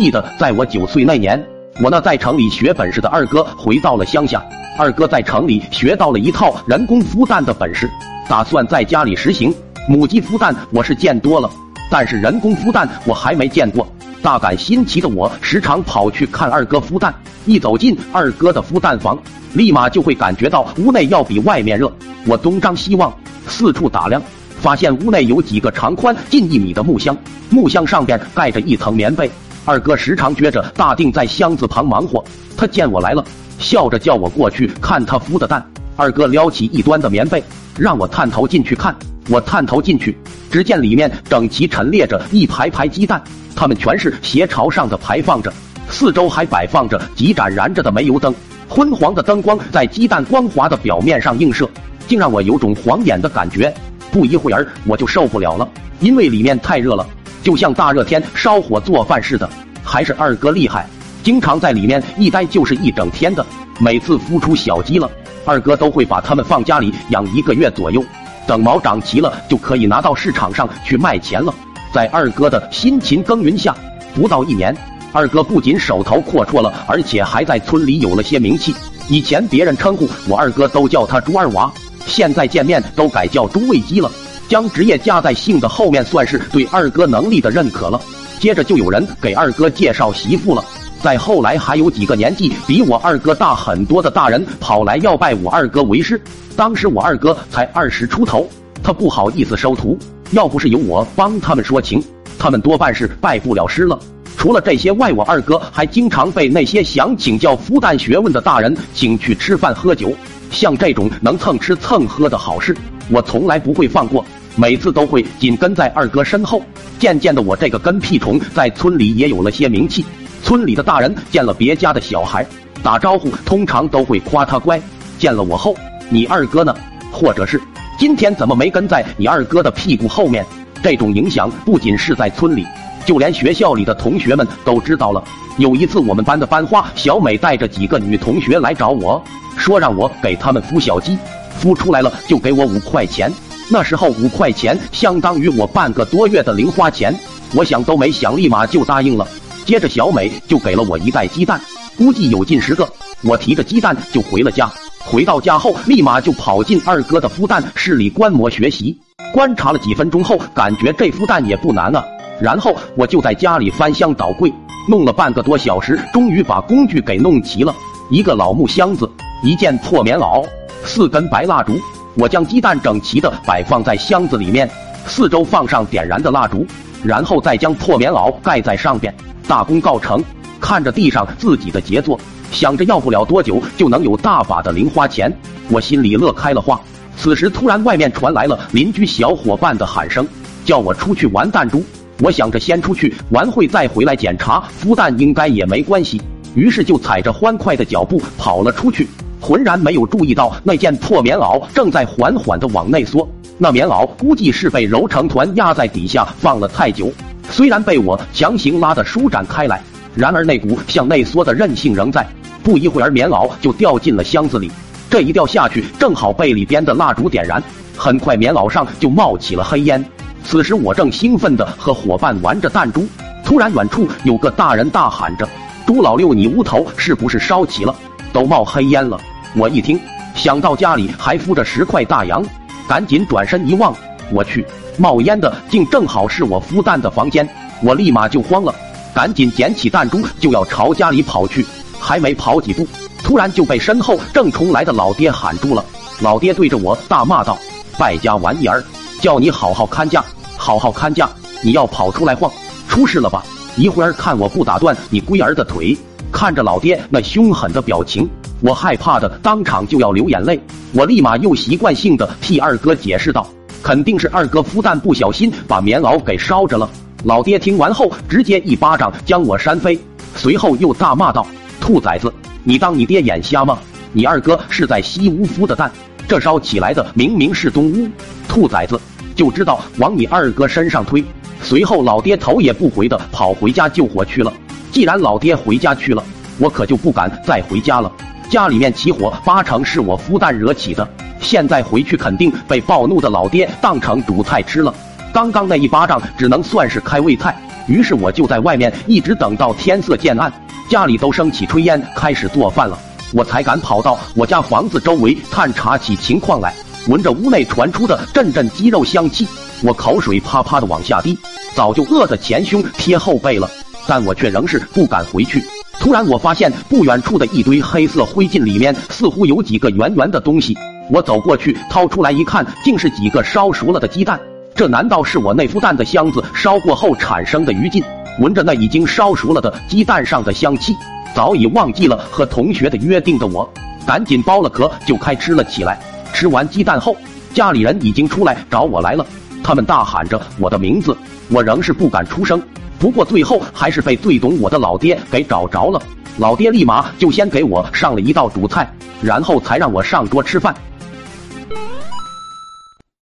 记得在我九岁那年，我那在城里学本事的二哥回到了乡下。二哥在城里学到了一套人工孵蛋的本事，打算在家里实行。母鸡孵蛋我是见多了，但是人工孵蛋我还没见过。大感新奇的我，时常跑去看二哥孵蛋。一走进二哥的孵蛋房，立马就会感觉到屋内要比外面热。我东张西望，四处打量，发现屋内有几个长宽近一米的木箱，木箱上边盖着一层棉被。二哥时常撅着大腚在箱子旁忙活。他见我来了，笑着叫我过去看他孵的蛋。二哥撩起一端的棉被，让我探头进去看。我探头进去，只见里面整齐陈列着一排排鸡蛋。它们全是斜朝上的排放着，四周还摆放着几盏燃着的煤油灯，昏黄的灯光在鸡蛋光滑的表面上映射，竟让我有种晃眼的感觉。不一会儿我就受不了了，因为里面太热了，就像大热天烧火做饭似的。还是二哥厉害，经常在里面一待就是一整天的。每次孵出小鸡了，二哥都会把它们放家里养一个月左右，等毛长齐了就可以拿到市场上去卖钱了。在二哥的辛勤耕耘下，不到一年，二哥不仅手头阔绰了，而且还在村里有了些名气。以前别人称呼我二哥都叫他猪二娃，现在见面都改叫猪喂鸡了。将职业加在姓的后面，算是对二哥能力的认可了。接着就有人给二哥介绍媳妇了。再后来还有几个年纪比我二哥大很多的大人跑来要拜我二哥为师。当时我二哥才二十出头，他不好意思收徒。要不是有我帮他们说情，他们多半是拜不了师了。除了这些外，我二哥还经常被那些想请教孵蛋学问的大人请去吃饭喝酒。像这种能蹭吃蹭喝的好事，我从来不会放过，每次都会紧跟在二哥身后。渐渐的，我这个跟屁虫在村里也有了些名气。村里的大人见了别家的小孩，打招呼通常都会夸他乖。见了我后，你二哥呢？或者是？今天怎么没跟在你二哥的屁股后面？这种影响不仅是在村里，就连学校里的同学们都知道了。有一次，我们班的班花小美带着几个女同学来找我，说让我给他们孵小鸡，孵出来了就给我五块钱。那时候五块钱相当于我半个多月的零花钱，我想都没想，立马就答应了。接着，小美就给了我一袋鸡蛋，估计有近十个。我提着鸡蛋就回了家。回到家后，立马就跑进二哥的孵蛋室里观摩学习。观察了几分钟后，感觉这孵蛋也不难啊。然后我就在家里翻箱倒柜，弄了半个多小时，终于把工具给弄齐了：一个老木箱子，一件破棉袄，四根白蜡烛。我将鸡蛋整齐的摆放在箱子里面，四周放上点燃的蜡烛，然后再将破棉袄盖在上边，大功告成。看着地上自己的杰作。想着要不了多久就能有大把的零花钱，我心里乐开了花。此时突然外面传来了邻居小伙伴的喊声，叫我出去玩弹珠。我想着先出去玩会再回来检查孵蛋应该也没关系，于是就踩着欢快的脚步跑了出去，浑然没有注意到那件破棉袄正在缓缓的往内缩。那棉袄估计是被揉成团压在底下放了太久，虽然被我强行拉的舒展开来，然而那股向内缩的韧性仍在。不一会儿，棉袄就掉进了箱子里。这一掉下去，正好被里边的蜡烛点燃。很快，棉袄上就冒起了黑烟。此时，我正兴奋地和伙伴玩着弹珠，突然远处有个大人大喊着：“朱老六，你屋头是不是烧起了？都冒黑烟了！”我一听，想到家里还孵着十块大洋，赶紧转身一望，我去，冒烟的竟正好是我孵蛋的房间。我立马就慌了，赶紧捡起弹珠就要朝家里跑去。还没跑几步，突然就被身后正冲来的老爹喊住了。老爹对着我大骂道：“败家玩意儿，叫你好好看家，好好看家！你要跑出来晃，出事了吧？一会儿看我不打断你龟儿的腿！”看着老爹那凶狠的表情，我害怕的当场就要流眼泪。我立马又习惯性的替二哥解释道：“肯定是二哥孵蛋不小心把棉袄给烧着了。”老爹听完后，直接一巴掌将我扇飞，随后又大骂道。兔崽子，你当你爹眼瞎吗？你二哥是在西屋孵的蛋，这烧起来的明明是东屋。兔崽子就知道往你二哥身上推。随后老爹头也不回的跑回家救火去了。既然老爹回家去了，我可就不敢再回家了。家里面起火，八成是我孵蛋惹起的。现在回去肯定被暴怒的老爹当成主菜吃了。刚刚那一巴掌只能算是开胃菜。于是我就在外面一直等到天色渐暗，家里都升起炊烟，开始做饭了，我才敢跑到我家房子周围探查起情况来。闻着屋内传出的阵阵鸡肉香气，我口水啪啪的往下滴，早就饿得前胸贴后背了，但我却仍是不敢回去。突然，我发现不远处的一堆黑色灰烬里面似乎有几个圆圆的东西。我走过去，掏出来一看，竟是几个烧熟了的鸡蛋。这难道是我那孵蛋的箱子烧过后产生的余烬？闻着那已经烧熟了的鸡蛋上的香气，早已忘记了和同学的约定的我，赶紧剥了壳就开吃了起来。吃完鸡蛋后，家里人已经出来找我来了，他们大喊着我的名字，我仍是不敢出声。不过最后还是被最懂我的老爹给找着了，老爹立马就先给我上了一道主菜，然后才让我上桌吃饭。